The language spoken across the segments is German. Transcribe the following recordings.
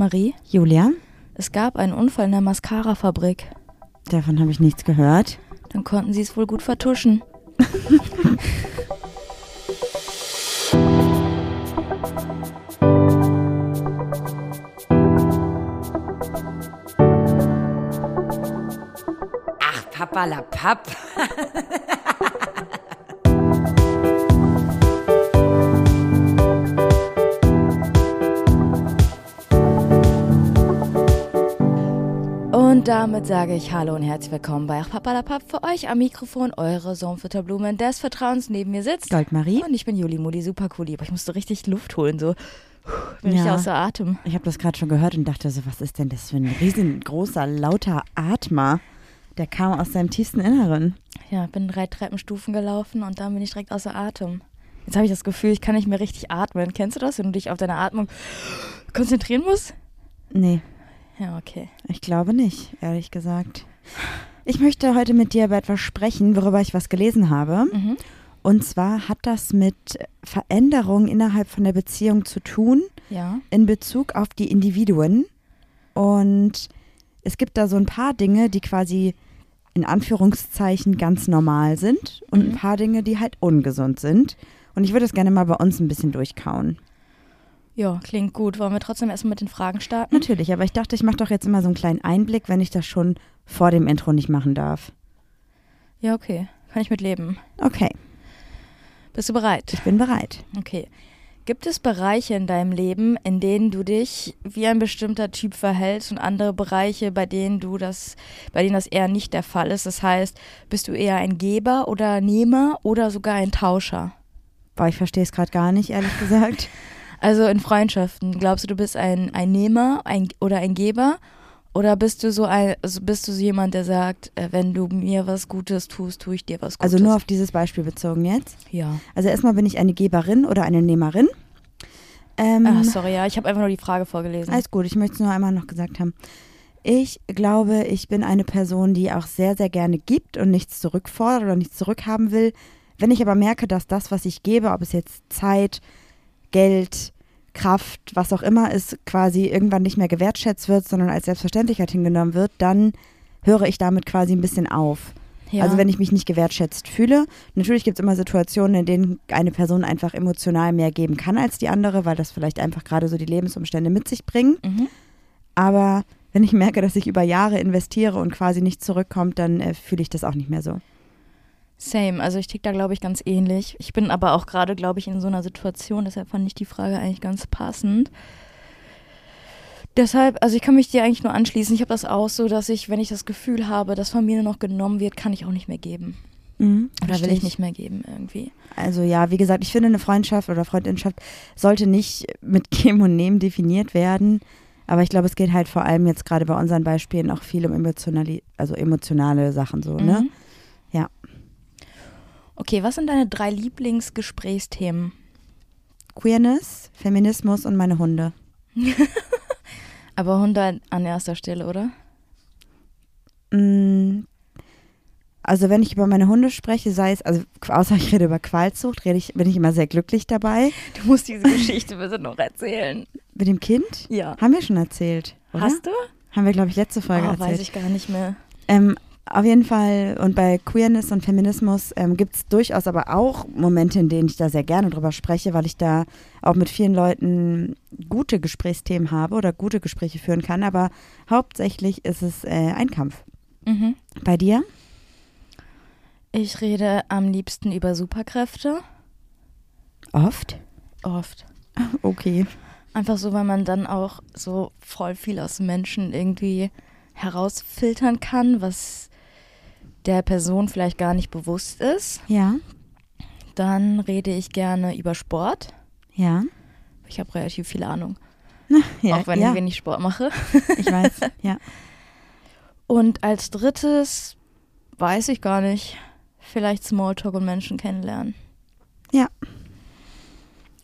Marie, Julia, es gab einen Unfall in der Mascara-Fabrik. davon habe ich nichts gehört. Dann konnten sie es wohl gut vertuschen. Ach, Papa la Papp. damit sage ich Hallo und herzlich willkommen bei Papalapap für euch am Mikrofon, eure Sohnfutterblumen des Vertrauens neben mir sitzt. Goldmarie. Und ich bin Juli Mudi, super cool. Aber ich musste richtig Luft holen, so. Bin ich Ja. außer Atem. Ich habe das gerade schon gehört und dachte so, was ist denn das für ein riesengroßer, lauter Atmer? Der kam aus seinem tiefsten Inneren. Ja, bin drei Treppenstufen gelaufen und dann bin ich direkt außer Atem. Jetzt habe ich das Gefühl, ich kann nicht mehr richtig atmen. Kennst du das, wenn du dich auf deine Atmung konzentrieren musst? Nee, Ja, okay. ich glaube nicht, ehrlich gesagt. Ich möchte heute mit dir über etwas sprechen, worüber ich was gelesen habe. Mhm. Und zwar hat das mit Veränderungen innerhalb von der Beziehung zu tun Ja. in Bezug auf die Individuen. Und es gibt da so ein paar Dinge, die quasi in Anführungszeichen ganz normal sind und Mhm. ein paar Dinge, die halt ungesund sind. Und ich würde das gerne mal bei uns ein bisschen durchkauen. Ja, klingt gut. Wollen wir trotzdem erstmal mit den Fragen starten? Natürlich, aber ich dachte, ich mache doch jetzt immer so einen kleinen Einblick, wenn ich das schon vor dem Intro nicht machen darf. Ja, okay. Kann ich mit leben. Okay, Bist du bereit? ich bin bereit. Okay. Gibt es Bereiche in deinem Leben, in denen du dich wie ein bestimmter Typ verhältst und andere Bereiche, bei denen du das, bei denen das eher nicht der Fall ist? Das heißt, bist du eher ein Geber oder Nehmer oder sogar ein Tauscher? Boah, ich verstehe es gerade gar nicht, ehrlich gesagt. Also in Freundschaften, glaubst du, du bist ein, ein Nehmer ein, oder ein Geber? Oder bist du so ein, also bist du so jemand, der sagt, äh, wenn du mir was Gutes tust, tue ich dir was Gutes? Also nur auf dieses Beispiel bezogen jetzt. ja. Also erstmal bin ich eine Geberin oder eine Nehmerin. Ähm, Ah, sorry, ja, ich habe einfach nur die Frage vorgelesen. Alles gut, ich möchte es nur einmal noch gesagt haben. Ich glaube, ich bin eine Person, die auch sehr, sehr gerne gibt und nichts zurückfordert oder nichts zurückhaben will. Wenn ich aber merke, dass das, was ich gebe, ob es jetzt Zeit, Geld, Kraft, was auch immer ist, quasi irgendwann nicht mehr gewertschätzt wird, sondern als Selbstverständlichkeit hingenommen wird, dann höre ich damit quasi ein bisschen auf. ja. Also wenn ich mich nicht gewertschätzt fühle. Natürlich gibt es immer Situationen, in denen eine Person einfach emotional mehr geben kann als die andere, weil das vielleicht einfach gerade so die Lebensumstände mit sich bringen. mhm. Aber wenn ich merke, dass ich über Jahre investiere und quasi nicht zurückkommt, dann äh, fühle ich das auch nicht mehr so. Same, also ich tick da, glaube ich, ganz ähnlich. Ich bin aber auch gerade, glaube ich, in so einer Situation, deshalb fand ich die Frage eigentlich ganz passend. Deshalb, also ich kann mich dir eigentlich nur anschließen. Ich habe das auch so, dass ich, wenn ich das Gefühl habe, dass von mir nur noch genommen wird, kann ich auch nicht mehr geben. Mhm, Oder will ich nicht mehr geben irgendwie. Also ja, wie gesagt, ich finde, eine Freundschaft oder Freundinschaft sollte nicht mit Geben und Nehmen definiert werden. Aber ich glaube, es geht halt vor allem jetzt gerade bei unseren Beispielen auch viel um emotionali also emotionale Sachen so, ne? Mhm. Ja. Okay, was sind deine drei Lieblingsgesprächsthemen? Queerness, Feminismus und meine Hunde. Aber Hunde an erster Stelle, oder? Mm, Also wenn ich über meine Hunde spreche, sei es, also außer ich rede über Qualzucht, rede ich, bin ich immer sehr glücklich dabei. Du musst diese Geschichte bitte noch erzählen. Mit dem Kind? Ja. Haben wir schon erzählt, oder? Hast du? Haben wir, glaube ich, letzte Folge oh, erzählt. weiß ich gar nicht mehr. Ähm, auf jeden Fall, und bei Queerness und Feminismus ähm, gibt es durchaus aber auch Momente, in denen ich da sehr gerne drüber spreche, weil ich da auch mit vielen Leuten gute Gesprächsthemen habe oder gute Gespräche führen kann. Aber hauptsächlich ist es äh, ein Kampf. Mhm. Bei dir? Ich rede am liebsten über Superkräfte. Oft? Oft. Okay. Einfach so, weil man dann auch so voll viel aus Menschen irgendwie herausfiltern kann, was der Person vielleicht gar nicht bewusst ist. Ja, Dann rede ich gerne über Sport. ja. Ich habe relativ viel Ahnung, ja auch wenn ja, ich wenig Sport mache. ich weiß. Ja. Und als drittes weiß ich gar nicht. Vielleicht Smalltalk und Menschen kennenlernen. Ja.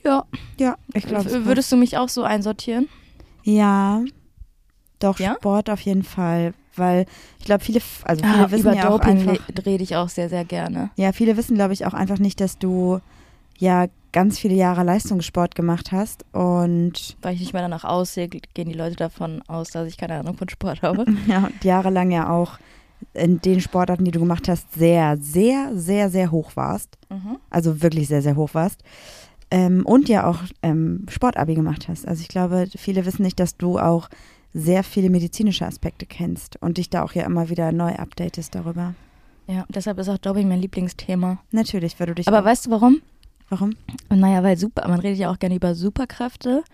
Ja. Ja, ich glaube. Würdest du mich auch so einsortieren? Ja, doch Ja? Sport auf jeden Fall, weil ich glaube viele, also viele Ah, wissen über ja auch Doping einfach, le- rede ich auch sehr, sehr gerne. ja viele wissen glaube ich auch einfach nicht, dass du ja ganz viele Jahre Leistungssport gemacht hast und Weil ich nicht mehr danach aussehe, gehen die Leute davon aus, dass ich keine Ahnung von Sport habe. ja, und jahrelang ja auch in den Sportarten, die du gemacht hast, sehr, sehr, sehr, sehr hoch warst. Mhm. Also wirklich sehr, sehr hoch warst. Ähm, und ja auch ähm, Sportabi gemacht hast. Also ich glaube, viele wissen nicht, dass du auch sehr viele medizinische Aspekte kennst und dich da auch ja immer wieder neu updatest darüber. Ja, deshalb ist auch Doping mein Lieblingsthema. Natürlich, weil du dich. Aber weißt du warum? warum? Naja, weil super, man redet ja auch gerne über Superkräfte.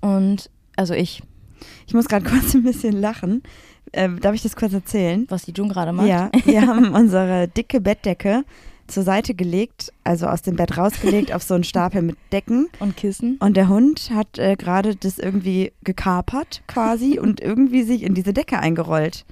Und also ich, Ich muss gerade kurz ein bisschen lachen. Ähm, darf ich das kurz erzählen? was die Jun gerade macht. Ja, wir haben unsere dicke Bettdecke zur Seite gelegt, also aus dem Bett rausgelegt auf so einen Stapel mit Decken. Und Kissen. Und der Hund hat äh, gerade das irgendwie gekapert quasi und irgendwie sich in diese Decke eingerollt.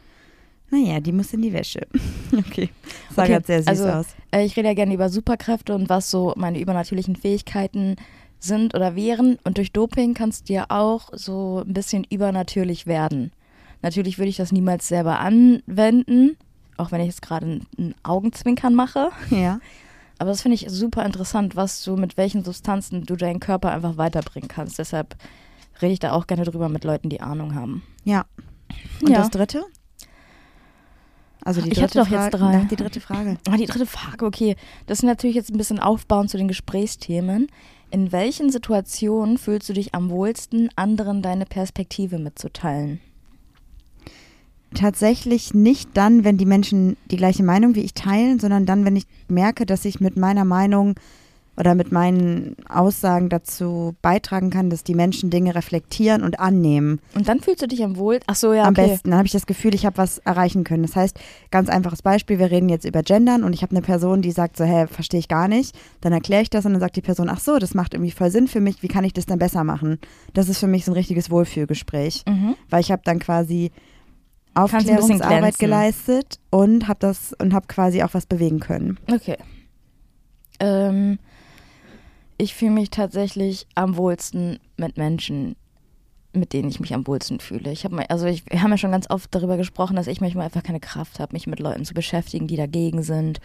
Naja, die muss in die Wäsche. Okay, sah Okay, grad sehr süß also- aus. Äh, Ich rede ja gerne über Superkräfte und was so meine übernatürlichen Fähigkeiten sind oder wären. Und durch Doping kannst du ja auch so ein bisschen übernatürlich werden. Natürlich würde ich das niemals selber anwenden, auch wenn ich jetzt gerade ein, Augenzwinkern mache. Ja. Aber das finde ich super interessant, was du mit welchen Substanzen du deinen Körper einfach weiterbringen kannst. Deshalb rede ich da auch gerne drüber mit Leuten, die Ahnung haben. Ja. Und Ja. das dritte? Also die Ich dritte hatte doch jetzt Frage. drei. Ach, die dritte Frage. Ah, die dritte Frage, okay. Das ist natürlich jetzt ein bisschen aufbauend zu den Gesprächsthemen. In welchen Situationen fühlst du dich am wohlsten, anderen deine Perspektive mitzuteilen? Tatsächlich nicht dann, wenn die Menschen die gleiche Meinung wie ich teilen, sondern dann, wenn ich merke, dass ich mit meiner Meinung oder mit meinen Aussagen dazu beitragen kann, dass die Menschen Dinge reflektieren und annehmen. Und dann fühlst du dich am wohl. Ach so, ja, Am okay. besten. Dann habe ich das Gefühl, ich habe was erreichen können. Das heißt, ganz einfaches Beispiel, wir reden jetzt über Gendern und ich habe eine Person, die sagt so, hä, verstehe ich gar nicht. Dann erkläre ich das und dann sagt die Person, ach so, das macht irgendwie voll Sinn für mich, wie kann ich das denn besser machen? Das ist für mich so ein richtiges Wohlfühlgespräch, Mhm. weil ich habe dann quasi Aufklärungsarbeit geleistet und habe das und habe quasi auch was bewegen können. Okay. Ähm, ich fühle mich tatsächlich am wohlsten mit Menschen, mit denen ich mich am wohlsten fühle. Ich habe also ich, wir haben ja schon ganz oft darüber gesprochen, dass ich manchmal einfach keine Kraft habe, mich mit Leuten zu beschäftigen, die dagegen sind.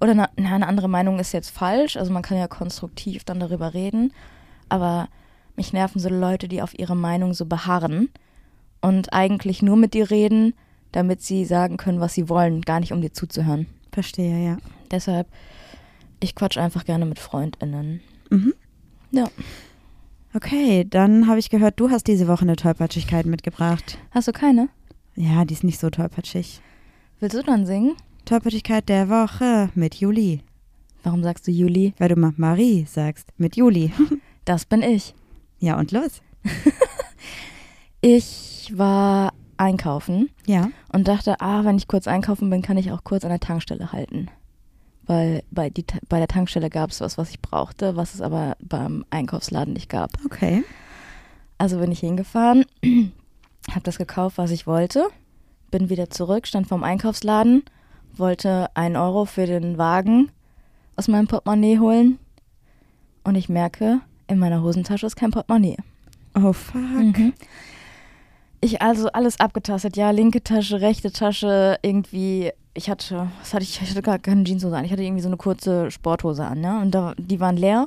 Oder na, na, eine andere Meinung ist jetzt falsch, also man kann ja konstruktiv dann darüber reden, aber mich nerven so Leute, die auf ihre Meinung so beharren und eigentlich nur mit dir reden, damit sie sagen können, was sie wollen, gar nicht um dir zuzuhören. Verstehe, ja. Deshalb, ich quatsch einfach gerne mit FreundInnen. Mhm. Ja. Okay, dann habe ich gehört, du hast diese Woche eine Tollpatschigkeit mitgebracht. Hast du keine? Ja, die ist nicht so tollpatschig. Willst du dann singen? Tollpatschigkeit der Woche mit Juli. Warum sagst du Juli? Weil du mal Marie sagst. Mit Juli. Das bin ich. Ja, und los. Ich war einkaufen Ja. und dachte, ah, wenn ich kurz einkaufen bin, kann ich auch kurz an der Tankstelle halten. Weil bei, die, bei der Tankstelle gab es was, was ich brauchte, was es aber beim Einkaufsladen nicht gab. Okay. Also bin ich hingefahren, habe das gekauft, was ich wollte, bin wieder zurück, stand vorm Einkaufsladen, wollte einen Euro für den Wagen aus meinem Portemonnaie holen und ich merke, in meiner Hosentasche ist kein Portemonnaie. Oh, fuck. Mhm. Ich also alles abgetastet, ja, linke Tasche, rechte Tasche, irgendwie, ich hatte, was hatte ich, ich hatte gar keine Jeanshose an, ich hatte irgendwie so eine kurze Sporthose an, ne, und da, die waren leer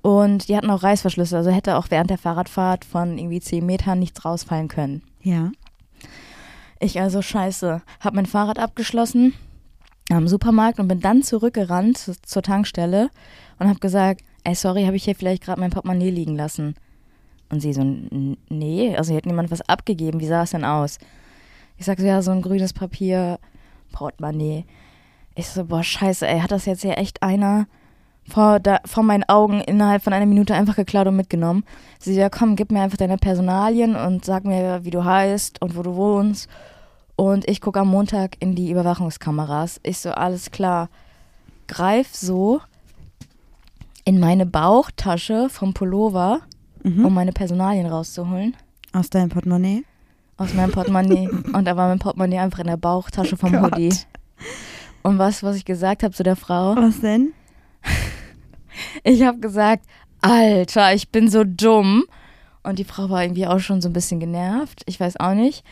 und die hatten auch Reißverschlüsse, also hätte auch während der Fahrradfahrt von irgendwie 10 Metern nichts rausfallen können. Ja. Ich also scheiße, hab mein Fahrrad abgeschlossen am Supermarkt und bin dann zurückgerannt zu- zur Tankstelle und hab gesagt, ey, sorry, habe ich hier vielleicht gerade mein Portemonnaie liegen lassen. Und sie so, "N- nee, also hier hat niemand was abgegeben, wie sah es denn aus? Ich sag so, ja, so ein grünes Papier, Portemonnaie. Ich so, boah, scheiße, ey, hat das jetzt hier echt einer vor, da, vor meinen Augen innerhalb von einer Minute einfach geklaut und mitgenommen? Sie so, ja, komm, gib mir einfach deine Personalien und sag mir, wie du heißt und wo du wohnst. Und ich gucke am Montag in die Überwachungskameras. Ich so, alles klar. Greif so in meine Bauchtasche vom Pullover, Mhm. um meine Personalien rauszuholen. Aus deinem Portemonnaie. Aus meinem Portemonnaie. und da war mein Portemonnaie einfach in der Bauchtasche vom Gott. Hoodie. Und was, was ich gesagt habe zu der Frau? Was denn? Ich habe gesagt, Alter, ich bin so dumm. Und die Frau war irgendwie auch schon so ein bisschen genervt. Ich weiß auch nicht.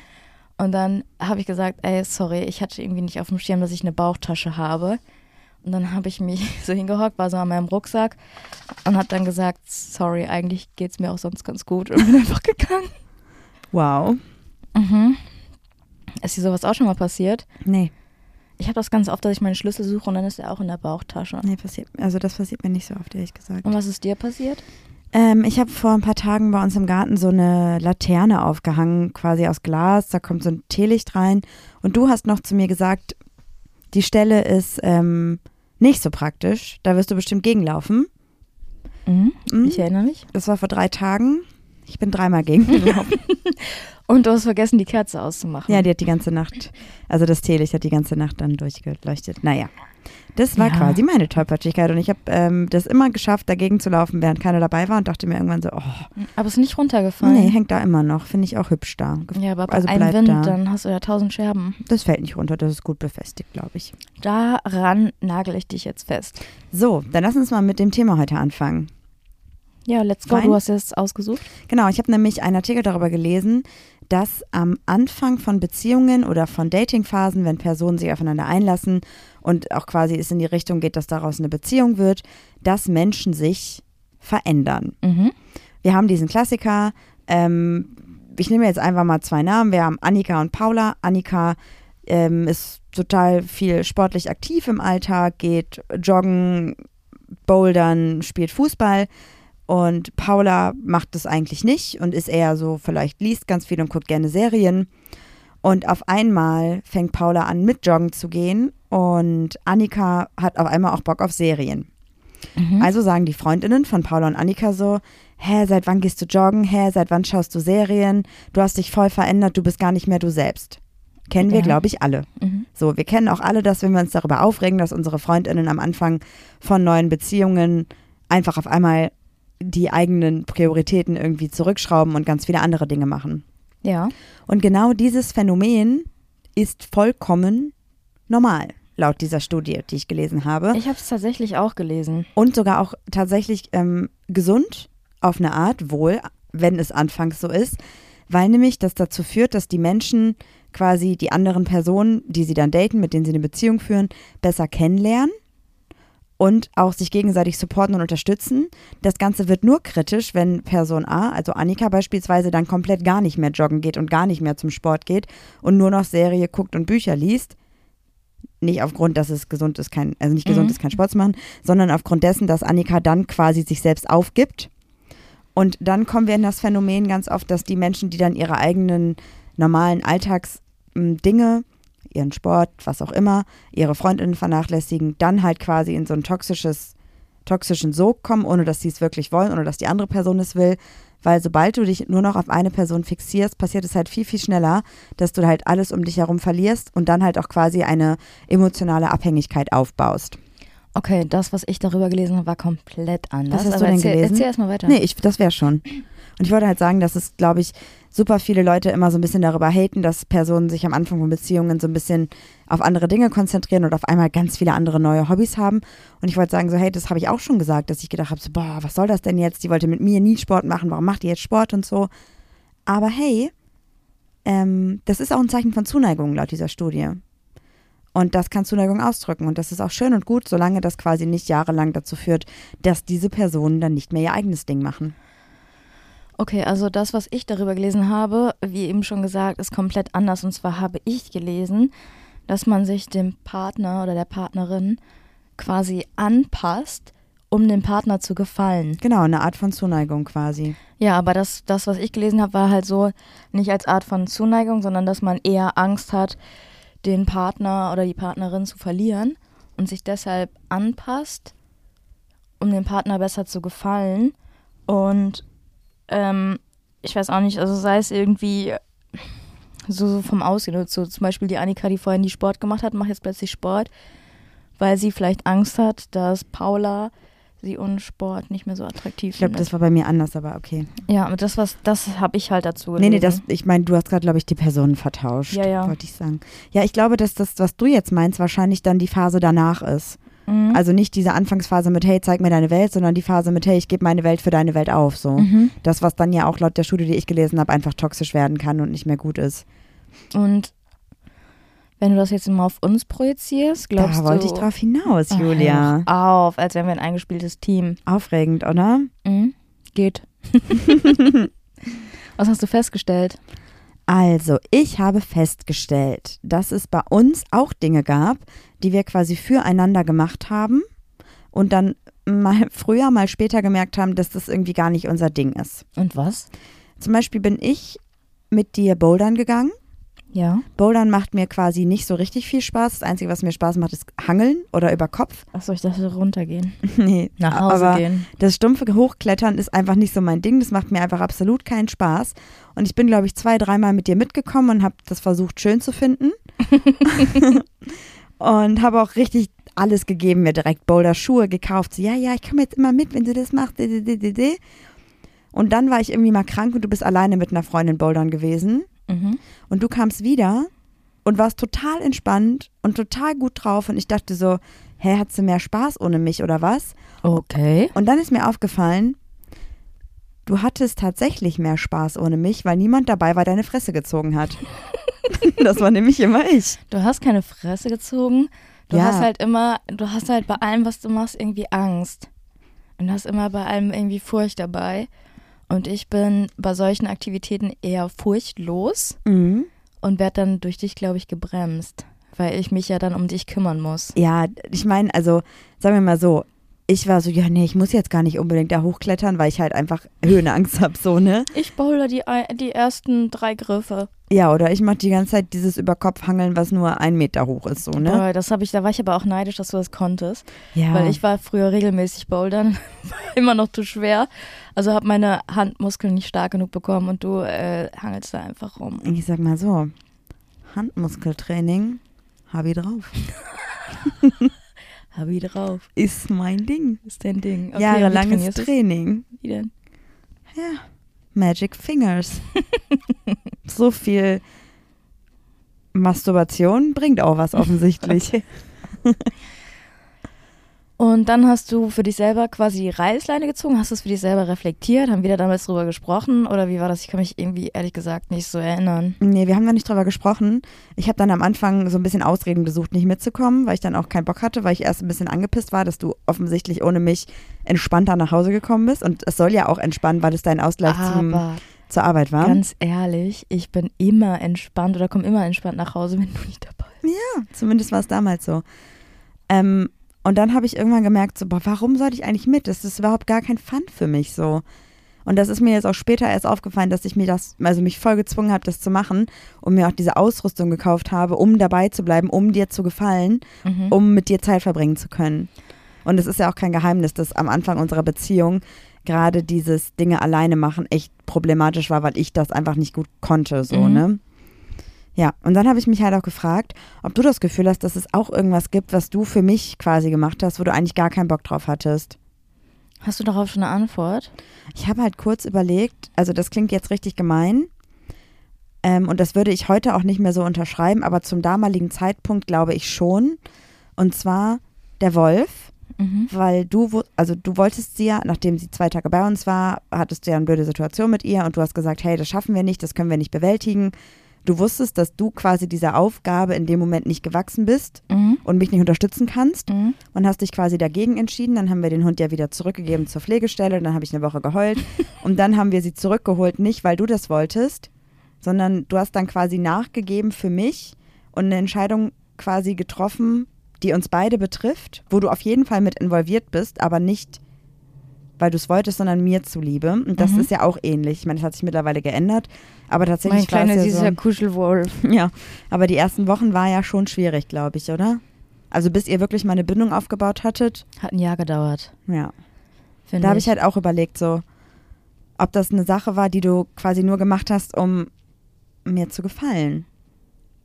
Und dann habe ich gesagt, ey, sorry, ich hatte irgendwie nicht auf dem Schirm, dass ich eine Bauchtasche habe. Und dann habe ich mich so hingehockt, war so an meinem Rucksack und habe dann gesagt, sorry, eigentlich geht es mir auch sonst ganz gut und bin einfach gegangen. Wow. Mhm. Ist dir sowas auch schon mal passiert? Nee, Ich habe das ganz oft, dass ich meinen Schlüssel suche und dann ist er auch in der Bauchtasche. nee, passiert. Also das passiert mir nicht so oft, ehrlich gesagt. Und was ist dir passiert? Ähm, ich habe vor ein paar Tagen bei uns im Garten so eine Laterne aufgehangen, quasi aus Glas. Da kommt so ein Teelicht rein. Und du hast noch zu mir gesagt, die Stelle ist ähm, nicht so praktisch. Da wirst du bestimmt gegenlaufen. Mhm. Mhm. Ich erinnere mich. Das war vor drei Tagen. Ich bin dreimal gegengelaufen. Und du hast vergessen, die Kerze auszumachen. ja, die hat die ganze Nacht, also das Teelicht hat die ganze Nacht dann durchgeleuchtet. Naja, das war Ja. quasi meine Tollpatschigkeit. Und ich habe ähm, das immer geschafft, dagegen zu laufen, während keiner dabei war und dachte mir irgendwann so, oh, Aber ist nicht runtergefallen. nee, hängt da immer noch. Finde ich auch hübsch da. Ja, aber Also einem Wind, da. dann hast du ja tausend Scherben. Das fällt nicht runter, das ist gut befestigt, glaube ich. Daran nagel ich dich jetzt fest. So, dann lass uns mal mit dem Thema heute anfangen. Ja, let's go. Fein. Du hast es ausgesucht. Genau, ich habe nämlich einen Artikel darüber gelesen, dass am Anfang von Beziehungen oder von Datingphasen, wenn Personen sich aufeinander einlassen und auch quasi es in die Richtung geht, dass daraus eine Beziehung wird, dass Menschen sich verändern. Mhm. Wir haben diesen Klassiker. Ähm, ich nehme jetzt einfach mal zwei Namen. Wir haben Annika und Paula. Annika ähm, ist total viel sportlich aktiv im Alltag, geht joggen, bouldern, spielt Fußball. Und Paula macht das eigentlich nicht und ist eher so, vielleicht liest ganz viel und guckt gerne Serien. Und auf einmal fängt Paula an, mit Joggen zu gehen und Annika hat auf einmal auch Bock auf Serien. Mhm. Also sagen die Freundinnen von Paula und Annika so, hä, seit wann gehst du joggen? Hä, seit wann schaust du Serien? Du hast dich voll verändert, du bist gar nicht mehr du selbst. Kennen wir, Ja. glaube ich, alle. Mhm. So, wir kennen auch alle das, wenn wir uns darüber aufregen, dass unsere Freundinnen am Anfang von neuen Beziehungen einfach auf einmal die eigenen Prioritäten irgendwie zurückschrauben und ganz viele andere Dinge machen. Ja. Und genau dieses Phänomen ist vollkommen normal, laut dieser Studie, die ich gelesen habe Ich habe es tatsächlich auch gelesen. und sogar auch tatsächlich ähm, gesund auf eine Art, wohl, wenn es anfangs so ist, weil nämlich das dazu führt, dass die Menschen quasi die anderen Personen, die sie dann daten, mit denen sie eine Beziehung führen, besser kennenlernen und auch sich gegenseitig supporten und unterstützen. Das Ganze wird nur kritisch, wenn Person A, also Annika beispielsweise, dann komplett gar nicht mehr joggen geht und gar nicht mehr zum Sport geht und nur noch Serie guckt und Bücher liest. Nicht aufgrund, dass es gesund ist, kein, also nicht gesund Mhm. ist, keinen Sport zu machen, sondern aufgrund dessen, dass Annika dann quasi sich selbst aufgibt. Und dann kommen wir in das Phänomen ganz oft, dass die Menschen, die dann ihre eigenen normalen Alltagsdinge, ihren Sport, was auch immer, ihre Freundinnen vernachlässigen, dann halt quasi in so ein toxisches, toxischen Sog kommen, ohne dass sie es wirklich wollen, ohne dass die andere Person es will. Weil sobald du dich nur noch auf eine Person fixierst, passiert es halt viel, viel schneller, dass du halt alles um dich herum verlierst und dann halt auch quasi eine emotionale Abhängigkeit aufbaust. Okay, das, was ich darüber gelesen habe, war komplett anders. Was hast Aber du denn erzähl, gelesen? Erzähl erstmal weiter. Nee, ich, das wäre schon. Und ich wollte halt sagen, dass es, glaube ich, super viele Leute immer so ein bisschen darüber haten, dass Personen sich am Anfang von Beziehungen so ein bisschen auf andere Dinge konzentrieren und auf einmal ganz viele andere neue Hobbys haben. Und ich wollte sagen, so, hey, das habe ich auch schon gesagt, dass ich gedacht habe, so, boah, was soll das denn jetzt? Die wollte mit mir nie Sport machen, warum macht die jetzt Sport und so? Aber hey, ähm, das ist auch ein Zeichen von Zuneigung laut dieser Studie. Und das kann Zuneigung ausdrücken. Und das ist auch schön und gut, solange das quasi nicht jahrelang dazu führt, dass diese Personen dann nicht mehr ihr eigenes Ding machen. Okay, also das, was ich darüber gelesen habe, wie eben schon gesagt, ist komplett anders. Und zwar habe ich gelesen, dass man sich dem Partner oder der Partnerin quasi anpasst, um dem Partner zu gefallen. Genau, eine Art von Zuneigung quasi. Ja, aber das, das, was ich gelesen habe, war halt so nicht als Art von Zuneigung, sondern dass man eher Angst hat, den Partner oder die Partnerin zu verlieren und sich deshalb anpasst, um dem Partner besser zu gefallen. Und ähm, ich weiß auch nicht, also sei es irgendwie so, so vom Aussehen, so zum Beispiel die Annika, die vorhin die Sport gemacht hat, macht jetzt plötzlich Sport, weil sie vielleicht Angst hat, dass Paula sie und Sport nicht mehr so attraktiv Ich glaube, das war bei mir anders, aber okay. Ja, aber das was das habe ich halt dazu Nee, gelesen. nee, das, ich meine, du hast gerade, glaube ich, die Personen vertauscht, Ja, ja. wollte ich sagen. Ja, ich glaube, dass das, was du jetzt meinst, wahrscheinlich dann die Phase danach ist. Mhm. Also nicht diese Anfangsphase mit, hey, zeig mir deine Welt, sondern die Phase mit, hey, ich gebe meine Welt für deine Welt auf, so. mhm. Das, was dann ja auch laut der Studie, die ich gelesen habe, einfach toxisch werden kann und nicht mehr gut ist. Und Wenn du das jetzt mal auf uns projizierst, glaubst da wollte du. ich drauf hinaus, Ach, Julia. hör doch Auf, als wären wir ein eingespieltes Team. Aufregend, oder? Mhm. Geht. Was hast du festgestellt? Also, ich habe festgestellt, dass es bei uns auch Dinge gab, die wir quasi füreinander gemacht haben und dann mal früher, mal später gemerkt haben, dass das irgendwie gar nicht unser Ding ist. Und was? Zum Beispiel bin ich mit dir bouldern gegangen. Ja. Bouldern macht mir quasi nicht so richtig viel Spaß. Das Einzige, was mir Spaß macht, ist Hangeln oder über Kopf. Achso, ich dachte runtergehen. nee, Nach Hause aber gehen. das stumpfe Hochklettern ist einfach nicht so mein Ding. Das macht mir einfach absolut keinen Spaß. Und ich bin, glaube ich, zwei, dreimal mit dir mitgekommen und habe das versucht, schön zu finden. und habe auch richtig alles gegeben, mir direkt Boulder-Schuhe gekauft. So, ja, ja, ich komme jetzt immer mit, wenn du das machst. Und dann war ich irgendwie mal krank und du bist alleine mit einer Freundin bouldern gewesen. Mhm. Und du kamst wieder und warst total entspannt und total gut drauf. Und ich dachte so, hä, hat sie mehr Spaß ohne mich oder was? Okay. Und dann ist mir aufgefallen, du hattest tatsächlich mehr Spaß ohne mich, weil niemand dabei war, deine Fresse gezogen hat. das war nämlich immer ich. Du hast keine Fresse gezogen. Du Ja. hast halt immer, du hast halt bei allem, was du machst, irgendwie Angst. Und hast immer bei allem irgendwie Furcht dabei. Und ich bin bei solchen Aktivitäten eher furchtlos Mhm. und werde dann durch dich, glaube ich, gebremst. Weil ich mich ja dann um dich kümmern muss. Ja, ich meine, also sagen wir mal so, ich war so, ja, nee, ich muss jetzt gar nicht unbedingt da hochklettern, weil ich halt einfach Höhenangst habe, so, ne? Ich boulder die, die ersten drei Griffe. Ja, oder ich mache die ganze Zeit dieses Überkopfhangeln, was nur ein Meter hoch ist, so, ne? Boah, das habe ich, da war ich aber auch neidisch, dass du das konntest. Ja. Weil ich war früher regelmäßig bouldern, immer noch zu schwer. Also habe meine Handmuskeln nicht stark genug bekommen und du äh, hangelst da einfach rum. Ich sag mal so, Handmuskeltraining habe ich drauf. Hab ich drauf. Ist mein Ding. Ist dein Ding. Okay, Jahrelanges? Training. Wie denn? Ja, Magic Fingers. so viel Masturbation bringt auch was offensichtlich. Und dann hast du für dich selber quasi die Reißleine gezogen, hast du es für dich selber reflektiert, haben wir da damals drüber gesprochen oder wie war das? Ich kann mich irgendwie ehrlich gesagt nicht so erinnern. Nee, wir haben da nicht drüber gesprochen. Ich habe dann am Anfang so ein bisschen Ausreden gesucht, nicht mitzukommen, weil ich dann auch keinen Bock hatte, weil ich erst ein bisschen angepisst war, dass du offensichtlich ohne mich entspannter nach Hause gekommen bist. Und es soll ja auch entspannen, weil es dein Ausgleich zum, Aber zur Arbeit war. ganz ehrlich, ich bin immer entspannt oder komme immer entspannt nach Hause, wenn du nicht dabei bist. Zumindest war es damals so. Ähm, und dann habe ich irgendwann gemerkt, so, boah, warum sollte ich eigentlich mit? Das ist überhaupt gar kein Fun für mich so. Und das ist mir jetzt auch später erst aufgefallen, dass ich mir das, also mich voll gezwungen habe, das zu machen und mir auch diese Ausrüstung gekauft habe, um dabei zu bleiben, um dir zu gefallen, Mhm. um mit dir Zeit verbringen zu können. Und es ist ja auch kein Geheimnis, dass am Anfang unserer Beziehung gerade dieses Dinge alleine machen echt problematisch war, weil ich das einfach nicht gut konnte, so, Mhm. ne? Ja, und dann habe ich mich halt auch gefragt, ob du das Gefühl hast, dass es auch irgendwas gibt, was du für mich quasi gemacht hast, wo du eigentlich gar keinen Bock drauf hattest. Hast du darauf schon eine Antwort? Ich habe halt kurz überlegt, also das klingt jetzt richtig gemein ähm, und das würde ich heute auch nicht mehr so unterschreiben, aber zum damaligen Zeitpunkt glaube ich schon. Und zwar der Wolf, Mhm. weil du, also du wolltest sie ja, nachdem sie zwei Tage bei uns war, hattest du ja eine blöde Situation mit ihr und du hast gesagt, hey, das schaffen wir nicht, das können wir nicht bewältigen. Du wusstest, dass du quasi dieser Aufgabe in dem Moment nicht gewachsen bist Mhm. und mich nicht unterstützen kannst Mhm. und hast dich quasi dagegen entschieden. Dann haben wir den Hund ja wieder zurückgegeben zur Pflegestelle. Dann habe ich eine Woche geheult. und dann haben wir sie zurückgeholt, nicht weil du das wolltest, sondern du hast dann quasi nachgegeben für mich und eine Entscheidung quasi getroffen, die uns beide betrifft, wo du auf jeden Fall mit involviert bist, aber nicht, weil du es wolltest, sondern mir zuliebe. Und das Mhm. ist ja auch ähnlich. Ich meine, das hat sich mittlerweile geändert, aber Mein tatsächlich war kleiner es ja süßer so, Kuschelwolf. ja, aber die ersten Wochen war ja schon schwierig, glaube ich, oder? Also bis ihr wirklich mal eine Bindung aufgebaut hattet, Hat ein Jahr gedauert. ja. finde Da habe ich halt auch überlegt, so, ob das eine Sache war, die du quasi nur gemacht hast, um mir zu gefallen.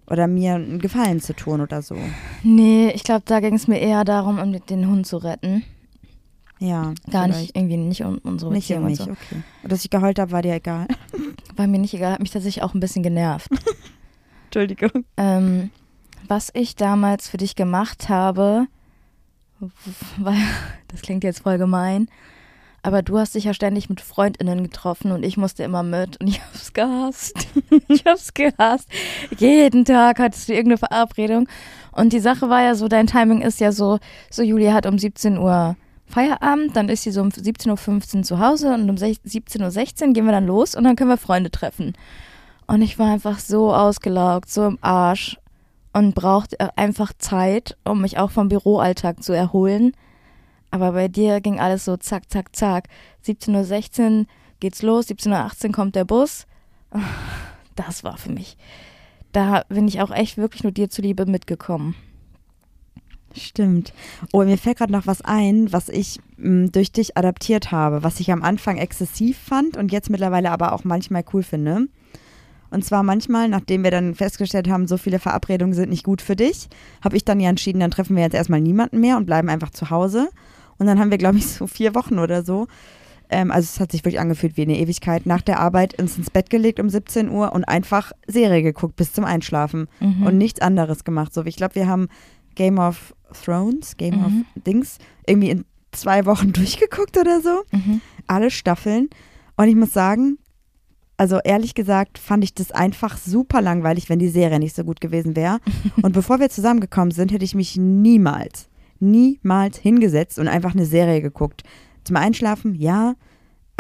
Oder mir einen Gefallen zu tun oder so. Nee, ich glaube, da ging es mir eher darum, um den Hund zu retten. Ja. Gar vielleicht. nicht, irgendwie nicht um unsere Nicht um Beziehung mich, und so. okay. Und dass ich geheult habe, war dir egal. War mir nicht egal, hat mich tatsächlich auch ein bisschen genervt. Entschuldigung. ähm, was ich damals für dich gemacht habe, weil, das klingt jetzt voll gemein, Aber du hast dich ja ständig mit FreundInnen getroffen und ich musste immer mit und ich hab's gehasst. ich hab's gehasst. Jeden Tag hattest du irgendeine Verabredung. Und die Sache war ja so, dein Timing ist ja so, so Julia hat um 17 Uhr Feierabend, dann ist sie so um 17.15 Uhr zu Hause und um 17.16 Uhr gehen wir dann los und dann können wir Freunde treffen. Und ich war einfach so ausgelaugt, so im Arsch und brauchte einfach Zeit, um mich auch vom Büroalltag zu erholen. Aber bei dir ging alles so zack, zack, zack. 17.16 Uhr geht's los, 17.18 Uhr kommt der Bus. Das war für mich. Da bin ich auch echt wirklich nur dir zuliebe mitgekommen. Stimmt. Oh, mir fällt gerade noch was ein, was ich mh, durch dich adaptiert habe, was ich am Anfang exzessiv fand und jetzt mittlerweile aber auch manchmal cool finde. Und zwar manchmal, nachdem wir dann festgestellt haben, so viele Verabredungen sind nicht gut für dich, habe ich dann ja entschieden, dann treffen wir jetzt erstmal niemanden mehr und bleiben einfach zu Hause. Und dann haben wir, glaube ich, so vier Wochen oder so. Ähm, also es hat sich wirklich angefühlt wie eine Ewigkeit. Nach der Arbeit uns ins Bett gelegt um 17 Uhr und einfach Serie geguckt bis zum Einschlafen. Mhm. Und nichts anderes gemacht. So, ich glaube, wir haben Game of Thrones, Game Mhm. of Dings, irgendwie in zwei Wochen durchgeguckt oder so. Mhm. Alle Staffeln. Und ich muss sagen, also ehrlich gesagt fand ich das einfach super langweilig, wenn die Serie nicht so gut gewesen wäre. Und bevor wir zusammengekommen sind, hätte ich mich niemals, niemals hingesetzt und einfach eine Serie geguckt. Zum Einschlafen, ja,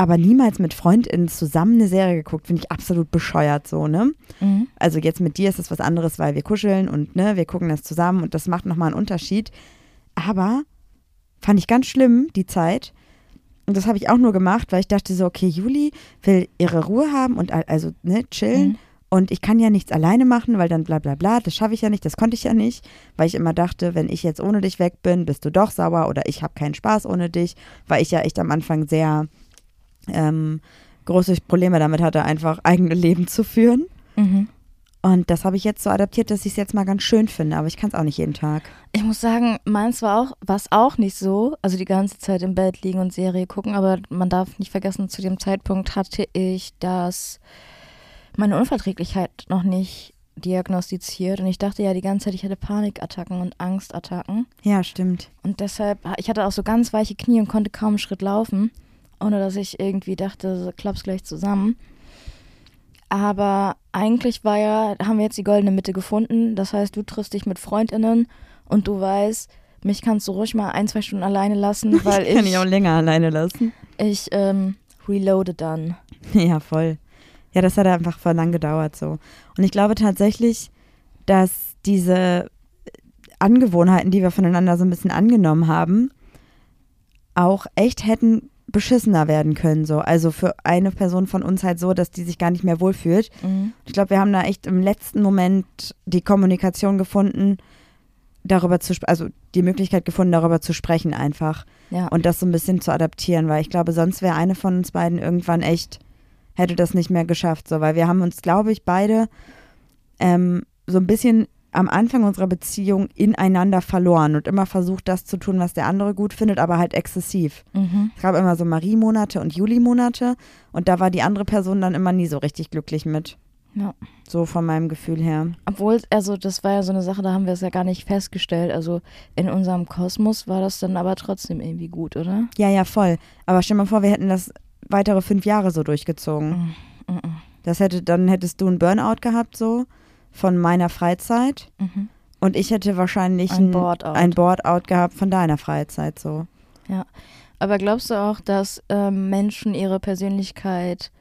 aber niemals mit FreundInnen zusammen eine Serie geguckt, finde ich absolut bescheuert so, ne? Mhm. Also jetzt mit dir ist es was anderes, weil wir kuscheln und ne, wir gucken das zusammen und das macht nochmal einen Unterschied. Aber fand ich ganz schlimm, die Zeit. Und das habe ich auch nur gemacht, weil ich dachte so, okay, Juli will ihre Ruhe haben und al- also ne, chillen. Mhm. Und ich kann ja nichts alleine machen, weil dann bla bla bla, das schaffe ich ja nicht, das konnte ich ja nicht, weil ich immer dachte, wenn ich jetzt ohne dich weg bin, bist du doch sauer oder ich habe keinen Spaß ohne dich, weil ich ja echt am Anfang sehr ähm, große Probleme damit hatte, einfach eigene Leben zu führen. Mhm. Und das habe ich jetzt so adaptiert, dass ich es jetzt mal ganz schön finde, aber ich kann es auch nicht jeden Tag. Ich muss sagen, meins war auch, war es auch nicht so, also die ganze Zeit im Bett liegen und Serie gucken, aber man darf nicht vergessen, zu dem Zeitpunkt hatte ich das, meine Unverträglichkeit noch nicht diagnostiziert und ich dachte ja die ganze Zeit, ich hätte Panikattacken und Angstattacken Ja, stimmt. und deshalb, ich hatte auch so ganz weiche Knie und konnte kaum einen Schritt laufen, ohne dass ich irgendwie dachte, so klapp's gleich zusammen. Aber eigentlich war ja, haben wir jetzt die goldene Mitte gefunden. Das heißt, du triffst dich mit FreundInnen und du weißt, mich kannst du ruhig mal ein, zwei Stunden alleine lassen, weil Kann ich, ich auch länger alleine lassen. ich ähm, reloade dann. Ja, voll. Ja, das hat einfach voll lang gedauert so. Und ich glaube tatsächlich, dass diese Angewohnheiten, die wir voneinander so ein bisschen angenommen haben, auch echt hätten beschissener werden können. So. Also für eine Person von uns halt so, dass die sich gar nicht mehr wohlfühlt. Mhm. Ich glaube, wir haben da echt im letzten Moment die Kommunikation gefunden, darüber zu also die Möglichkeit gefunden, darüber zu sprechen einfach Ja. und das so ein bisschen zu adaptieren, weil ich glaube, sonst wäre eine von uns beiden irgendwann echt, hätte das nicht mehr geschafft, so, weil wir haben uns, glaube ich, beide ähm, so ein bisschen am Anfang unserer Beziehung ineinander verloren und immer versucht, das zu tun, was der andere gut findet, aber halt exzessiv. Mhm. Es gab immer so Marie-Monate und Juli-Monate und da war die andere Person dann immer nie so richtig glücklich mit. Ja. So von meinem Gefühl her. Obwohl, also das war ja so eine Sache, da haben wir es ja gar nicht festgestellt. Also in unserem Kosmos war das dann aber trotzdem irgendwie gut, oder? Ja, ja, voll. Aber stell mal vor, wir hätten das weitere fünf Jahre so durchgezogen. Mhm. Mhm. Das hätte, dann hättest du einen Burnout gehabt, so von meiner Freizeit. Mhm. Und ich hätte wahrscheinlich Ein Boardout. ein Boardout gehabt von deiner Freizeit, so. Aber glaubst du auch, dass ähm, Menschen ihre Persönlichkeit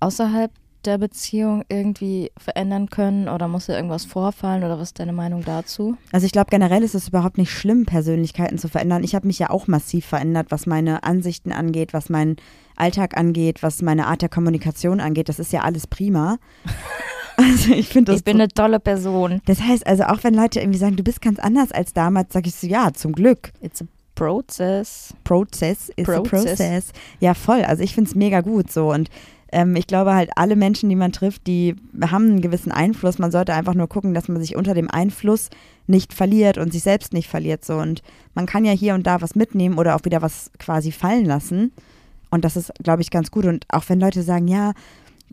außerhalb der Beziehung irgendwie verändern können oder muss da irgendwas vorfallen oder was ist deine Meinung dazu? Also ich glaube, generell ist es überhaupt nicht schlimm, Persönlichkeiten zu verändern. Ich habe mich ja auch massiv verändert, was meine Ansichten angeht, was meinen Alltag angeht, was meine Art der Kommunikation angeht. Das ist ja alles prima. Also ich finde das ich bin eine tolle Person. Das heißt also, auch wenn Leute irgendwie sagen, du bist ganz anders als damals, sage ich so, ja, zum Glück. It's a process. Process is a Process. process. Ja, voll. Also ich finde es mega gut so. Und ähm, ich glaube halt, alle Menschen, die man trifft, die haben einen gewissen Einfluss. Man sollte einfach nur gucken, dass man sich unter dem Einfluss nicht verliert und sich selbst nicht verliert. So. Und man kann ja hier und da was mitnehmen oder auch wieder was quasi fallen lassen. Und das ist, glaube ich, ganz gut. Und auch wenn Leute sagen, ja,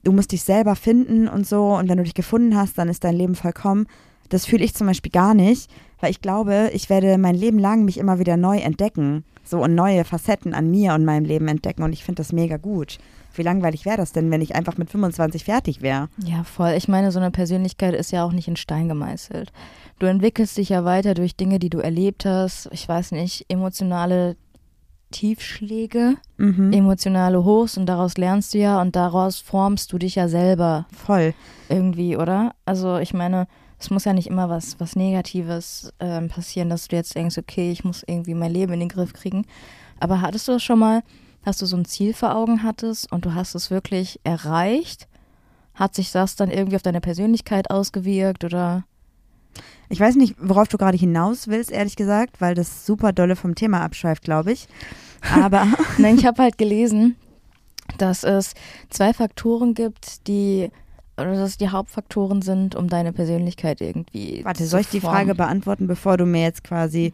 du musst dich selber finden und so, und wenn du dich gefunden hast, dann ist dein Leben vollkommen. Das fühle ich zum Beispiel gar nicht, weil ich glaube, ich werde mein Leben lang mich immer wieder neu entdecken. So und neue Facetten an mir und meinem Leben entdecken und ich finde das mega gut. Wie langweilig wäre das denn, wenn ich einfach mit 25 fertig wäre? Ja, voll. Ich meine, so eine Persönlichkeit ist ja auch nicht in Stein gemeißelt. Du entwickelst dich ja weiter durch Dinge, die du erlebt hast. Ich weiß nicht, emotionale Tiefschläge, Mhm. emotionale Hochs und daraus lernst du ja und daraus formst du dich ja selber Voll. irgendwie, oder? Also ich meine, es muss ja nicht immer was, was Negatives ähm, passieren, dass du jetzt denkst, okay, ich muss irgendwie mein Leben in den Griff kriegen. Aber hattest du das schon mal, dass du so ein Ziel vor Augen hattest und du hast es wirklich erreicht? Hat sich das dann irgendwie auf deine Persönlichkeit ausgewirkt oder? Ich weiß nicht, worauf du gerade hinaus willst, ehrlich gesagt, weil das super dolle vom Thema abschweift, glaube ich. Aber Nein, ich habe halt gelesen, dass es zwei Faktoren gibt, die oder dass es die Hauptfaktoren sind, um deine Persönlichkeit irgendwie. warte, soll ich die formen. Frage beantworten, bevor du mir jetzt quasi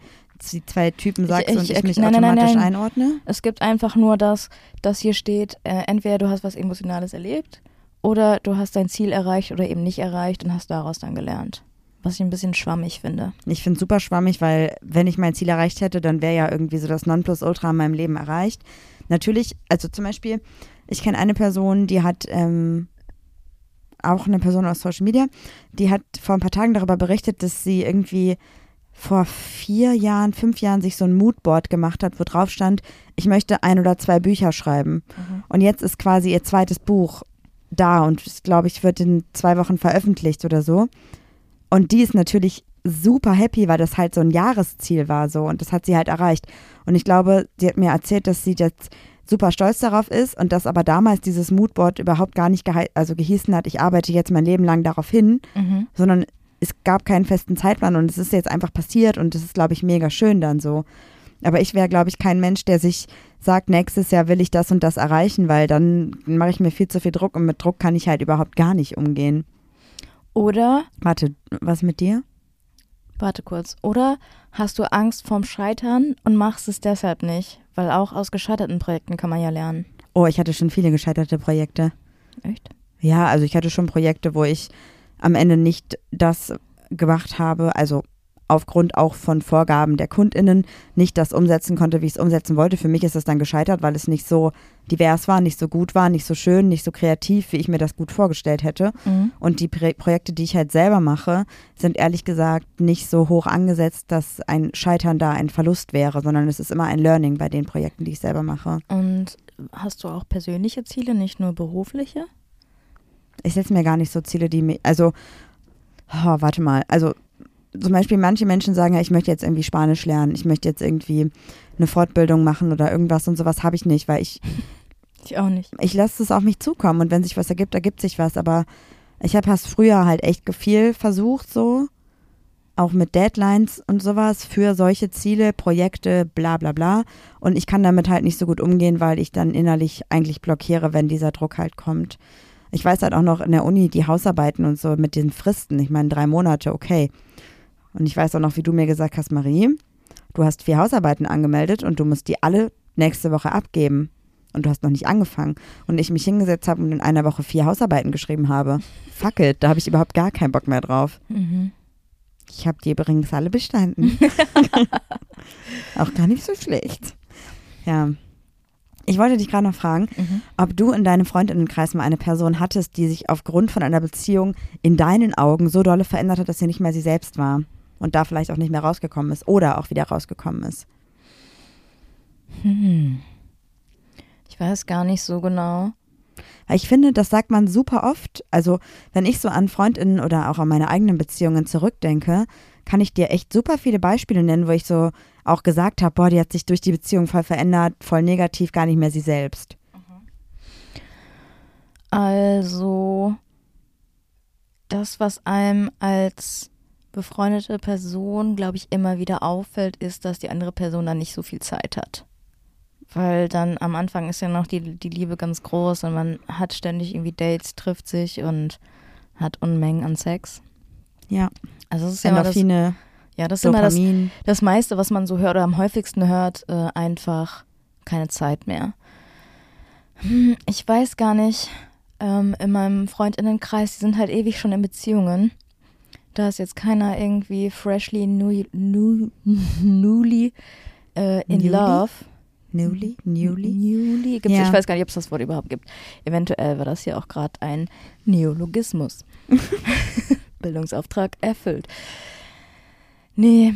die zwei Typen sagst ich- und ich ich- mich nein, nein, nein, automatisch nein. einordne? Es gibt einfach nur das, dass hier steht, äh, entweder du hast was Emotionales erlebt oder du hast dein Ziel erreicht oder eben nicht erreicht und hast daraus dann gelernt. Was ich ein bisschen schwammig finde. Ich finde es super schwammig, weil wenn ich mein Ziel erreicht hätte, dann wäre ja irgendwie so das Nonplusultra in meinem Leben erreicht. Natürlich, also zum Beispiel, ich kenne eine Person, die hat ähm, auch eine Person aus Social Media, die hat vor ein paar Tagen darüber berichtet, dass sie irgendwie vor vier Jahren, fünf Jahren sich so ein Moodboard gemacht hat, wo drauf stand, ich möchte ein oder zwei Bücher schreiben. Und jetzt ist quasi ihr zweites Buch da und ich glaube, ich wird in zwei Wochen veröffentlicht oder so. Und die ist natürlich super happy, weil das halt so ein Jahresziel war so und das hat sie halt erreicht. Und ich glaube, sie hat mir erzählt, dass sie jetzt super stolz darauf ist und dass aber damals dieses Moodboard überhaupt gar nicht gehei also gehießen hat, ich arbeite jetzt mein Leben lang darauf hin, Mhm. sondern es gab keinen festen Zeitplan und es ist jetzt einfach passiert und das ist, glaube ich, mega schön dann so. Aber ich wäre, glaube ich, kein Mensch, der sich sagt, nächstes Jahr will ich das und das erreichen, weil dann mache ich mir viel zu viel Druck und mit Druck kann ich halt überhaupt gar nicht umgehen. Oder, Warte, was mit dir? warte kurz, oder hast du Angst vorm Scheitern und machst es deshalb nicht? Weil auch aus gescheiterten Projekten kann man ja lernen. Oh, ich hatte schon viele gescheiterte Projekte. Echt? Ja, also ich hatte schon Projekte, wo ich am Ende nicht das gemacht habe, also aufgrund auch von Vorgaben der KundInnen nicht das umsetzen konnte, wie ich es umsetzen wollte. Für mich ist es dann gescheitert, weil es nicht so divers war, nicht so gut war, nicht so schön, nicht so kreativ, wie ich mir das gut vorgestellt hätte. Mhm. Und die Pro Projekte, die ich halt selber mache, sind ehrlich gesagt nicht so hoch angesetzt, dass ein Scheitern da ein Verlust wäre, sondern es ist immer ein Learning bei den Projekten, die ich selber mache. Und hast du auch persönliche Ziele, nicht nur berufliche? ich setze mir gar nicht so Ziele, die mir, also, oh, warte mal, also zum Beispiel manche Menschen sagen ja, ich möchte jetzt irgendwie Spanisch lernen, ich möchte jetzt irgendwie eine Fortbildung machen oder irgendwas und sowas habe ich nicht, weil ich, Ich auch nicht. ich lasse es auf mich zukommen und wenn sich was ergibt, ergibt sich was, aber ich habe es früher halt echt viel versucht so, auch mit Deadlines und sowas für solche Ziele, Projekte, bla bla bla und ich kann damit halt nicht so gut umgehen, weil ich dann innerlich eigentlich blockiere, wenn dieser Druck halt kommt. Ich weiß halt auch noch in der Uni die Hausarbeiten und so mit den Fristen. Ich meine, drei Monate, okay. Und ich weiß auch noch, wie du mir gesagt hast, Marie, du hast vier Hausarbeiten angemeldet und du musst die alle nächste Woche abgeben. Und du hast noch nicht angefangen. Und ich mich hingesetzt habe und in einer Woche vier Hausarbeiten geschrieben habe. Fuck it, da habe ich überhaupt gar keinen Bock mehr drauf. Mhm. Ich habe die übrigens alle bestanden. auch gar nicht so schlecht. Ja. Ich wollte dich gerade noch fragen, Mhm. ob du in deinem Freundinnenkreis mal eine Person hattest, die sich aufgrund von einer Beziehung in deinen Augen so dolle verändert hat, dass sie nicht mehr sie selbst war und da vielleicht auch nicht mehr rausgekommen ist oder auch wieder rausgekommen ist. Hm. Ich weiß gar nicht so genau. Ich finde, das sagt man super oft. Also, wenn ich so an Freundinnen oder auch an meine eigenen Beziehungen zurückdenke, kann ich dir echt super viele Beispiele nennen, wo ich so auch gesagt habe, boah, die hat sich durch die Beziehung voll verändert, voll negativ, gar nicht mehr sie selbst. Also, das, was einem als befreundete Person, glaube ich, immer wieder auffällt, ist, dass die andere Person dann nicht so viel Zeit hat. Weil dann am Anfang ist ja noch die, die Liebe ganz groß und man hat ständig irgendwie Dates, trifft sich und hat Unmengen an Sex. Ja, Also das ist ja immer das, ja, das ist immer das, das meiste, was man so hört oder am häufigsten hört, äh, einfach keine Zeit mehr. Hm, Ich weiß gar nicht. Ähm, in meinem Freundinnenkreis, die sind halt ewig schon in Beziehungen. Da ist jetzt keiner irgendwie freshly, new, new, newly äh, in Newly? love. Newly? Newly? Newly. Gibt's, Ja. Ich weiß gar nicht, ob es das Wort überhaupt gibt. Eventuell war das hier auch gerade ein Neologismus. Bildungsauftrag erfüllt. Nee.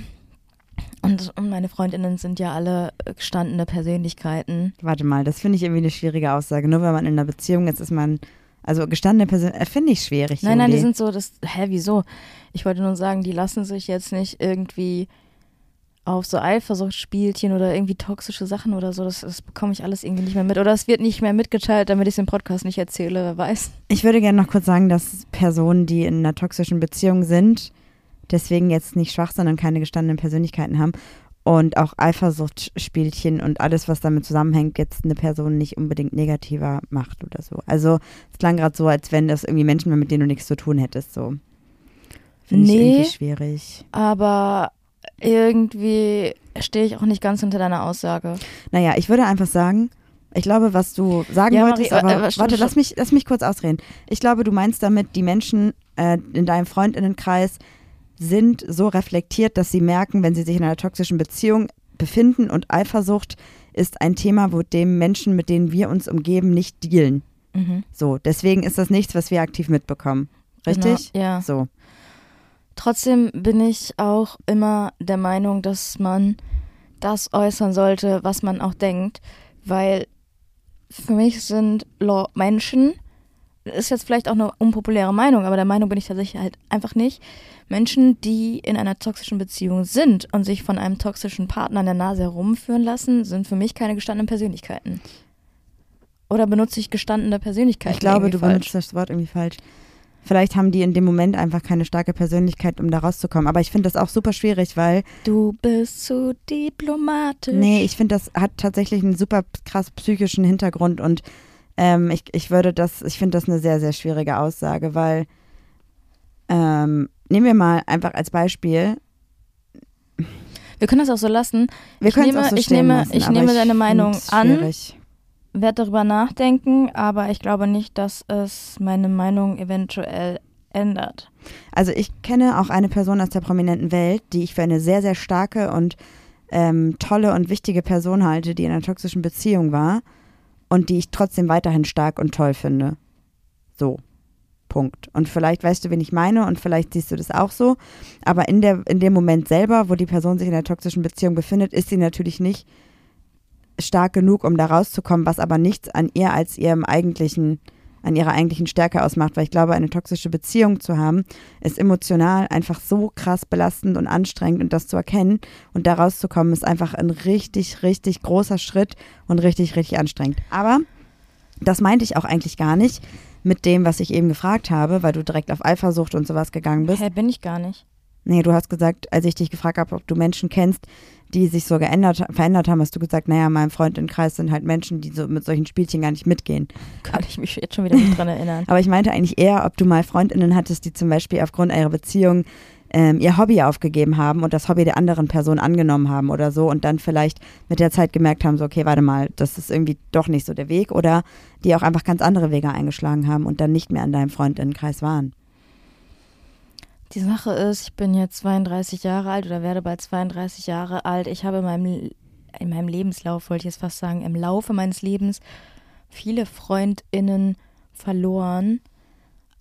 Und, und meine Freundinnen sind ja alle gestandene Persönlichkeiten. Warte mal, das finde ich irgendwie eine schwierige Aussage. Nur wenn man in einer Beziehung ist, ist man, also gestandene Person, äh, finde ich schwierig. Nein, nein, die sind so, das, hä, wieso? Ich wollte nur sagen, die lassen sich jetzt nicht irgendwie auf so Eifersuchtsspielchen oder irgendwie toxische Sachen oder so, das, das bekomme ich alles irgendwie nicht mehr mit. Oder es wird nicht mehr mitgeteilt, damit ich es im Podcast nicht erzähle, wer weiß. Ich würde gerne noch kurz sagen, dass Personen, die in einer toxischen Beziehung sind, deswegen jetzt nicht schwach, sondern keine gestandenen Persönlichkeiten haben und auch Eifersuchtsspielchen und alles, was damit zusammenhängt, jetzt eine Person nicht unbedingt negativer macht oder so. Also es klang gerade so, als wenn das irgendwie Menschen waren, mit denen du nichts zu tun hättest. So. Finde ich Nee. irgendwie schwierig. Aber irgendwie stehe ich auch nicht ganz hinter deiner Aussage. Naja, ich würde einfach sagen, ich glaube, was du sagen Ja, wolltest, Marie, äh, aber äh, stopp, warte, lass mich, lass mich kurz ausreden. Ich glaube, du meinst damit, die Menschen äh, in deinem Freundinnenkreis sind so reflektiert, dass sie merken, wenn sie sich in einer toxischen Beziehung befinden und Eifersucht ist ein Thema, wo dem Menschen, mit denen wir uns umgeben, nicht dealen. Mhm. So, deswegen ist das nichts, was wir aktiv mitbekommen. Richtig? Genau, ja. So. Trotzdem bin ich auch immer der Meinung, dass man das äußern sollte, was man auch denkt, weil für mich sind Menschen, ist jetzt vielleicht auch eine unpopuläre Meinung, aber der Meinung bin ich tatsächlich halt einfach nicht, Menschen, die in einer toxischen Beziehung sind und sich von einem toxischen Partner an der Nase herumführen lassen, sind für mich keine gestandenen Persönlichkeiten. Oder benutze ich gestandene Persönlichkeiten? Ich glaube, du falsch? benutzt das Wort irgendwie falsch. Vielleicht haben die in dem Moment einfach keine starke Persönlichkeit, um da rauszukommen. Aber ich finde das auch super schwierig, weil, Du bist zu diplomatisch. nee, ich finde, das hat tatsächlich einen super krass psychischen Hintergrund und ähm, ich, ich würde das, ich finde das eine sehr, sehr schwierige Aussage, weil, ähm, nehmen wir mal einfach als Beispiel, Wir können das auch so lassen. wir Ich nehme- auch so ich nehme- lassen, ich nehme deine find Meinung an. Werde darüber nachdenken, aber ich glaube nicht, dass es meine Meinung eventuell ändert. Also ich kenne auch eine Person aus der prominenten Welt, die ich für eine sehr, sehr starke und ähm, tolle und wichtige Person halte, die in einer toxischen Beziehung war und die ich trotzdem weiterhin stark und toll finde. So. Punkt. Und vielleicht weißt du, wen ich meine und vielleicht siehst du das auch so. Aber in, der, in dem Moment selber, wo die Person sich in einer toxischen Beziehung befindet, ist sie natürlich nicht stark genug, um da rauszukommen, was aber nichts an ihr als ihrem eigentlichen, an ihrer eigentlichen Stärke ausmacht. Weil ich glaube, eine toxische Beziehung zu haben, ist emotional einfach so krass belastend und anstrengend und das zu erkennen und da rauszukommen, ist einfach ein richtig, richtig großer Schritt und richtig, richtig anstrengend. Aber das meinte ich auch eigentlich gar nicht mit dem, was ich eben gefragt habe, weil du direkt auf Eifersucht und sowas gegangen bist. Hä, bin ich gar nicht. Nee, du hast gesagt, als ich dich gefragt habe, ob du Menschen kennst, die sich so geändert, verändert haben, hast du gesagt, naja, in meinem Freundinnenkreis sind halt Menschen, die so mit solchen Spielchen gar nicht mitgehen. Kann ich mich jetzt schon wieder nicht dran erinnern. Aber ich meinte eigentlich eher, ob du mal Freundinnen hattest, die zum Beispiel aufgrund ihrer Beziehung ähm, ihr Hobby aufgegeben haben und das Hobby der anderen Person angenommen haben oder so und dann vielleicht mit der Zeit gemerkt haben, so, okay, warte mal, das ist irgendwie doch nicht so der Weg oder die auch einfach ganz andere Wege eingeschlagen haben und dann nicht mehr in deinem Freundinnenkreis waren. Die Sache ist, ich bin jetzt 32 Jahre alt oder werde bald 32 Jahre alt. Ich habe in meinem, in meinem Lebenslauf, wollte ich jetzt fast sagen, im Laufe meines Lebens viele FreundInnen verloren.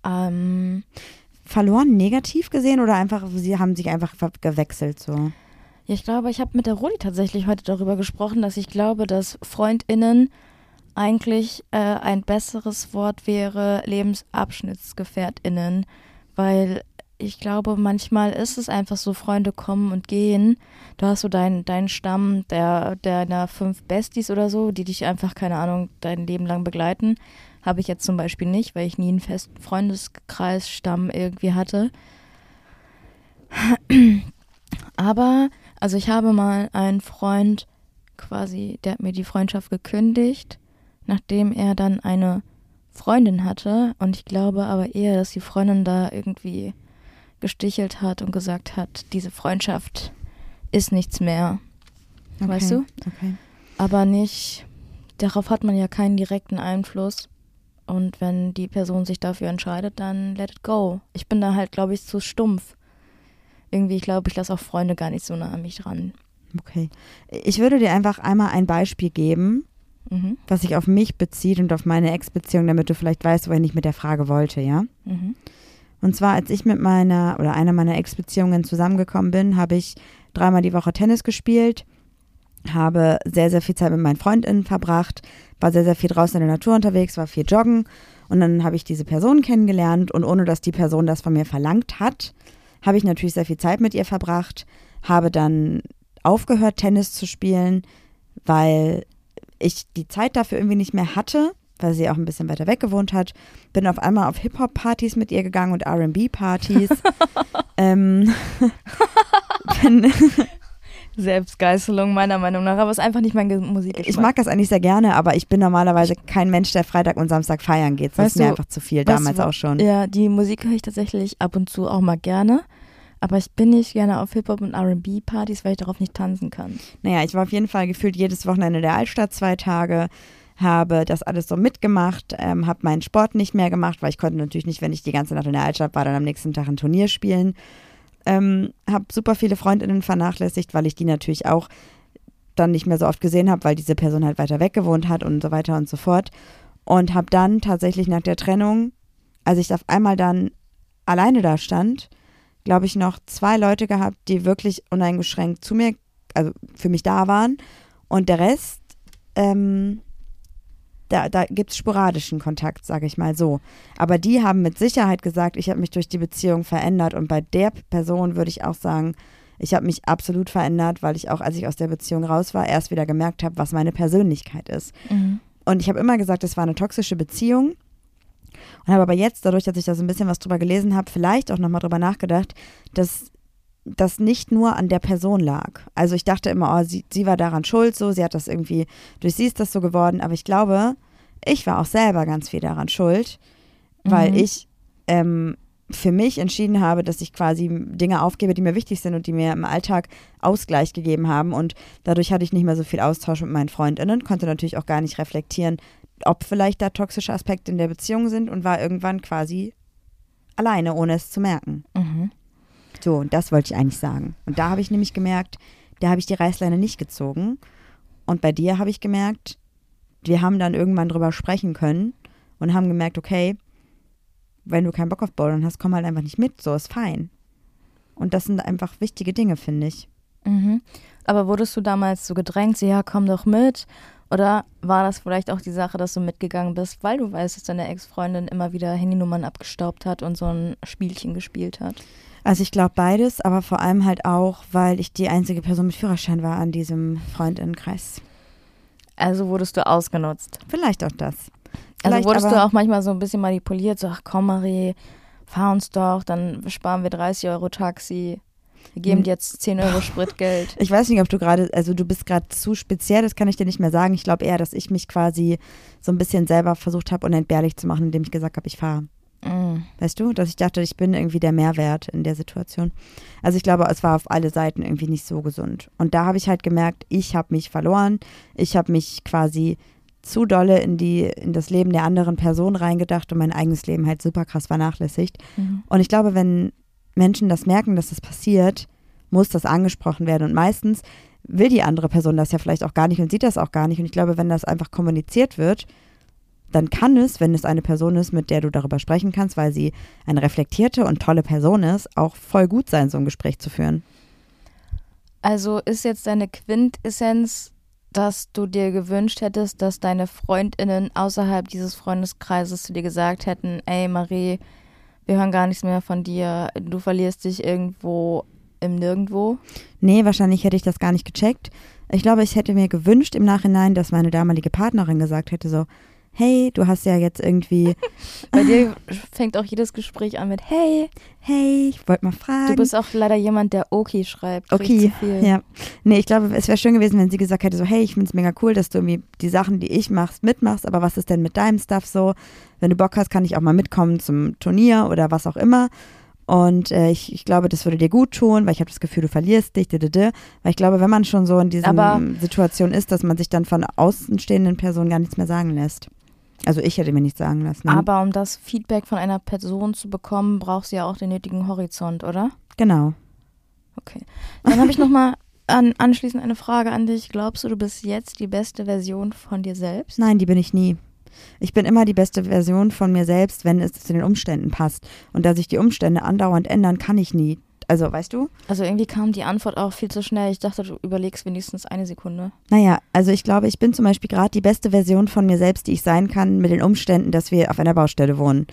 Ähm, Verloren negativ gesehen oder einfach, sie haben sich einfach gewechselt so? Ja, ich glaube, ich habe mit der Rudi tatsächlich heute darüber gesprochen, dass ich glaube, dass FreundInnen eigentlich äh, ein besseres Wort wäre LebensabschnittsgefährtInnen, weil ich glaube, manchmal ist es einfach so, Freunde kommen und gehen. Du hast so deinen deinen Stamm der, deiner fünf Besties oder so, die dich einfach, keine Ahnung, dein Leben lang begleiten. Habe ich jetzt zum Beispiel nicht, weil ich nie einen festen Freundeskreis, Stamm irgendwie hatte. Aber, also ich habe mal einen Freund quasi, der hat mir die Freundschaft gekündigt, nachdem er dann eine Freundin hatte. Und ich glaube aber eher, dass die Freundin da irgendwie gestichelt hat und gesagt hat, diese Freundschaft ist nichts mehr. Weißt du? Okay. Aber nicht, darauf hat man ja keinen direkten Einfluss. Und wenn die Person sich dafür entscheidet, dann let it go. Ich bin da halt, glaube ich, zu stumpf. Irgendwie, ich glaube, ich lasse auch Freunde gar nicht so nah an mich dran. Okay. Ich würde dir einfach einmal ein Beispiel geben, Mhm. was sich auf mich bezieht und auf meine Ex-Beziehung, damit du vielleicht weißt, wohin ich mit der Frage wollte, ja? Mhm. Und zwar, als ich mit meiner oder einer meiner Ex-Beziehungen zusammengekommen bin, habe ich dreimal die Woche Tennis gespielt, habe sehr, sehr viel Zeit mit meinen FreundInnen verbracht, war sehr, sehr viel draußen in der Natur unterwegs, war viel joggen und dann habe ich diese Person kennengelernt und ohne dass die Person das von mir verlangt hat, habe ich natürlich sehr viel Zeit mit ihr verbracht, habe dann aufgehört, Tennis zu spielen, weil ich die Zeit dafür irgendwie nicht mehr hatte, weil sie auch ein bisschen weiter weg gewohnt hat. Bin auf einmal auf Hip-Hop-Partys mit ihr gegangen und RB-Partys. ähm, Selbstgeißelung meiner Meinung nach, aber es ist einfach nicht mein Musikgeschmack. ich mag das eigentlich sehr gerne, aber ich bin normalerweise kein Mensch, der Freitag und Samstag feiern geht. Das Weißt ist mir du- einfach zu viel, du, damals wa- auch schon. Ja, die Musik höre ich tatsächlich ab und zu auch mal gerne. Aber ich bin nicht gerne auf Hip-Hop- und RB-Partys, weil ich darauf nicht tanzen kann. Naja, ich war auf jeden Fall gefühlt jedes Wochenende in der Altstadt zwei Tage, habe das alles so mitgemacht, ähm, habe meinen Sport nicht mehr gemacht, weil ich konnte natürlich nicht, wenn ich die ganze Nacht in der Altstadt war, dann am nächsten Tag ein Turnier spielen. Ähm, habe super viele Freundinnen vernachlässigt, weil ich die natürlich auch dann nicht mehr so oft gesehen habe, weil diese Person halt weiter weg gewohnt hat und so weiter und so fort. Und habe dann tatsächlich nach der Trennung, als ich auf einmal dann alleine da stand, glaube ich, noch zwei Leute gehabt, die wirklich uneingeschränkt zu mir, also für mich da waren. Und der Rest, ähm, da, da gibt es sporadischen Kontakt, sage ich mal so. Aber die haben mit Sicherheit gesagt, ich habe mich durch die Beziehung verändert. Und bei der Person würde ich auch sagen, ich habe mich absolut verändert, weil ich auch, als ich aus der Beziehung raus war, erst wieder gemerkt habe, was meine Persönlichkeit ist. Und ich habe immer gesagt, es war eine toxische Beziehung. Und habe aber jetzt, dadurch, dass ich da so ein bisschen was drüber gelesen habe, vielleicht auch nochmal drüber nachgedacht, dass das nicht nur an der Person lag. Also ich dachte immer, oh, sie, sie war daran schuld, so, sie hat das irgendwie, durch sie ist das so geworden. Aber ich glaube, ich war auch selber ganz viel daran schuld, weil Mhm. ich ähm, für mich entschieden habe, dass ich quasi Dinge aufgebe, die mir wichtig sind und die mir im Alltag Ausgleich gegeben haben. Und dadurch hatte ich nicht mehr so viel Austausch mit meinen Freundinnen, konnte natürlich auch gar nicht reflektieren, ob vielleicht da toxische Aspekte in der Beziehung sind und war irgendwann quasi alleine, ohne es zu merken. Mhm. So, und das wollte ich eigentlich sagen. Und da habe ich nämlich gemerkt, da habe ich die Reißleine nicht gezogen. Und bei dir habe ich gemerkt, wir haben dann irgendwann drüber sprechen können und haben gemerkt, okay, wenn du keinen Bock auf Bouldern hast, komm halt einfach nicht mit, so ist fein. Und das sind einfach wichtige Dinge, finde ich. Mhm. Aber wurdest du damals so gedrängt, so, ja, komm doch mit? Oder war das vielleicht auch die Sache, dass du mitgegangen bist, weil du weißt, dass deine Ex-Freundin immer wieder Handynummern abgestaubt hat und so ein Spielchen gespielt hat? Also ich glaube beides, aber vor allem halt auch, weil ich die einzige Person mit Führerschein war an diesem Freundinnenkreis. Also wurdest du ausgenutzt. Vielleicht auch das. Also Vielleicht wurdest aber- du auch manchmal so ein bisschen manipuliert, so, ach komm Marie, fahr uns doch, dann sparen wir 30 Euro Taxi. Wir geben Hm. dir jetzt 10 Euro Spritgeld. Ich weiß nicht, ob du gerade, also du bist gerade zu speziell, das kann ich dir nicht mehr sagen. Ich glaube eher, dass ich mich quasi so ein bisschen selber versucht habe, unentbehrlich zu machen, indem ich gesagt habe, ich fahre. Mm. Weißt du, dass ich dachte, ich bin irgendwie der Mehrwert in der Situation. Also ich glaube, es war auf alle Seiten irgendwie nicht so gesund. Und da habe ich halt gemerkt, ich habe mich verloren. Ich habe mich quasi zu dolle in die in das Leben der anderen Person reingedacht und mein eigenes Leben halt super krass vernachlässigt. Mhm. Und ich glaube, wenn Menschen das merken, dass das passiert, muss das angesprochen werden. Und meistens will die andere Person das ja vielleicht auch gar nicht und sieht das auch gar nicht. Und ich glaube, wenn das einfach kommuniziert wird, dann kann es, wenn es eine Person ist, mit der du darüber sprechen kannst, weil sie eine reflektierte und tolle Person ist, auch voll gut sein, so ein Gespräch zu führen. Also ist jetzt deine Quintessenz, dass du dir gewünscht hättest, dass deine Freundinnen außerhalb dieses Freundeskreises zu dir gesagt hätten, ey Marie, wir hören gar nichts mehr von dir, du verlierst dich irgendwo im Nirgendwo. Nee, wahrscheinlich hätte ich das gar nicht gecheckt. Ich glaube, ich hätte mir gewünscht im Nachhinein, dass meine damalige Partnerin gesagt hätte so, hey, du hast ja jetzt irgendwie, Bei dir fängt auch jedes Gespräch an mit Hey, hey, ich wollte mal fragen. du bist auch leider jemand, der Okay schreibt. Okay, ja. Nee, ich glaube, es wäre schön gewesen, wenn sie gesagt hätte, so, hey, ich finde es mega cool, dass du irgendwie die Sachen, die ich machst, mitmachst, aber was ist denn mit deinem Stuff so? Wenn du Bock hast, kann ich auch mal mitkommen zum Turnier oder was auch immer. Und äh, ich, ich glaube, das würde dir gut tun, weil ich habe das Gefühl, du verlierst dich, didede. weil ich glaube, wenn man schon so in dieser Situation ist, dass man sich dann von außenstehenden Personen gar nichts mehr sagen lässt. Also ich hätte mir nichts sagen lassen. Aber um das Feedback von einer Person zu bekommen, brauchst du ja auch den nötigen Horizont, oder? genau. Okay. Dann habe ich noch mal an, anschließend eine Frage an dich. Glaubst du, du bist jetzt die beste Version von dir selbst? Nein, die bin ich nie. Ich bin immer die beste Version von mir selbst, wenn es zu den Umständen passt. Und da sich die Umstände andauernd ändern, kann ich nie. Also, weißt du? Also irgendwie kam die Antwort auch viel zu schnell. Ich dachte, du überlegst wenigstens eine Sekunde. Naja, also ich glaube, ich bin zum Beispiel gerade die beste Version von mir selbst, die ich sein kann, mit den Umständen, dass wir auf einer Baustelle wohnen.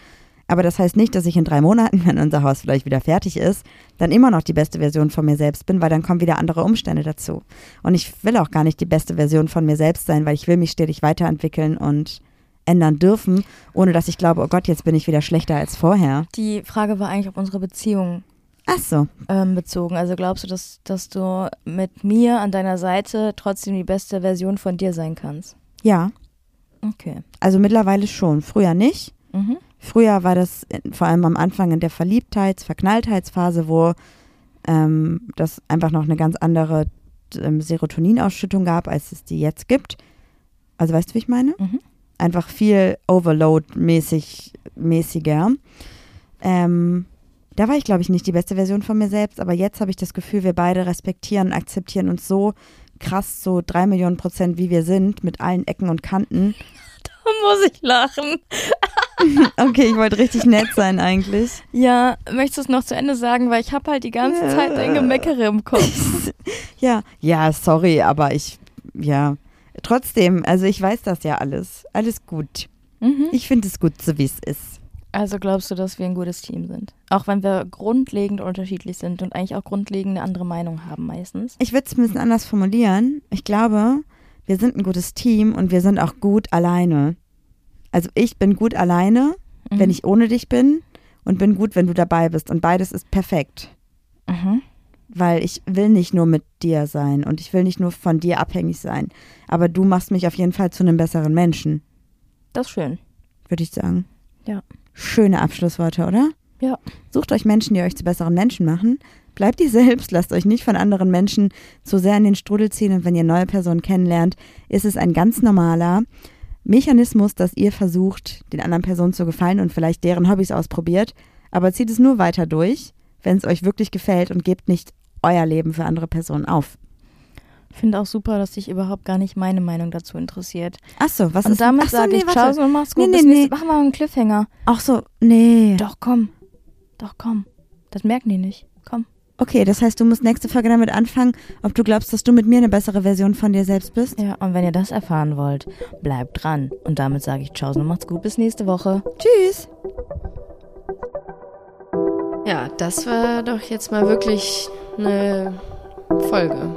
Aber das heißt nicht, dass ich in drei Monaten, wenn unser Haus vielleicht wieder fertig ist, dann immer noch die beste Version von mir selbst bin, weil dann kommen wieder andere Umstände dazu. Und ich will auch gar nicht die beste Version von mir selbst sein, weil ich will mich stetig weiterentwickeln und ändern dürfen, ohne dass ich glaube, oh Gott, jetzt bin ich wieder schlechter als vorher. Die Frage war eigentlich auf unsere Beziehung Ach so. ähm, bezogen. Also glaubst du, dass, dass du mit mir an deiner Seite trotzdem die beste Version von dir sein kannst? Ja, Okay. also mittlerweile schon. Früher nicht. Mhm. Früher war das vor allem am Anfang in der Verliebtheits-, Verknalltheitsphase, wo ähm, das einfach noch eine ganz andere ähm, Serotoninausschüttung gab, als es die jetzt gibt. Also weißt du, wie ich meine? Mhm. Einfach viel Overload-mäßig, mäßiger. Ähm, da war ich, glaube ich, nicht die beste Version von mir selbst, aber jetzt habe ich das Gefühl, wir beide respektieren, akzeptieren uns so krass, so drei Millionen Prozent, wie wir sind, mit allen Ecken und Kanten. Da muss ich lachen. Okay, ich wollte richtig nett sein eigentlich. Ja, möchtest du es noch zu Ende sagen, weil ich habe halt die ganze Zeit dein Gemeckere im Kopf. Ja, ja, sorry, aber ich, ja, trotzdem, also ich weiß das ja alles. Alles gut. Mhm. Ich finde es gut, so wie es ist. Also glaubst du, dass wir ein gutes Team sind? Auch wenn wir grundlegend unterschiedlich sind und eigentlich auch grundlegend eine andere Meinung haben meistens. Ich würde es ein bisschen anders formulieren. Ich glaube, wir sind ein gutes Team und wir sind auch gut alleine. Also ich bin gut alleine, wenn Mhm. ich ohne dich bin und bin gut, wenn du dabei bist. Und beides ist perfekt. Mhm. Weil ich will nicht nur mit dir sein und ich will nicht nur von dir abhängig sein. Aber du machst mich auf jeden Fall zu einem besseren Menschen, Das ist schön. würde ich sagen. Ja. Schöne Abschlussworte, oder? Ja. Sucht euch Menschen, die euch zu besseren Menschen machen. Bleibt ihr selbst, lasst euch nicht von anderen Menschen zu sehr in den Strudel ziehen und wenn ihr neue Personen kennenlernt, ist es ein ganz normaler Mechanismus, dass ihr versucht, den anderen Personen zu gefallen und vielleicht deren Hobbys ausprobiert, aber zieht es nur weiter durch, wenn es euch wirklich gefällt und gebt nicht euer Leben für andere Personen auf. Finde auch super, dass dich überhaupt gar nicht meine Meinung dazu interessiert. Ach so, was und ist damit ach so, sage nee, ich warte. Ciao und mach's gut. Nee, Bis nee, nächste- nee. Mach mal einen Cliffhanger. Ach so, nee. Doch, komm. Doch, komm. Das merken die nicht. Komm. Okay, das heißt, du musst nächste Folge damit anfangen, ob du glaubst, dass du mit mir eine bessere Version von dir selbst bist. Ja, und wenn ihr das erfahren wollt, bleibt dran. Und damit sage ich Ciao und macht's gut. Bis nächste Woche. Tschüss. Ja, das war doch jetzt mal wirklich eine Folge.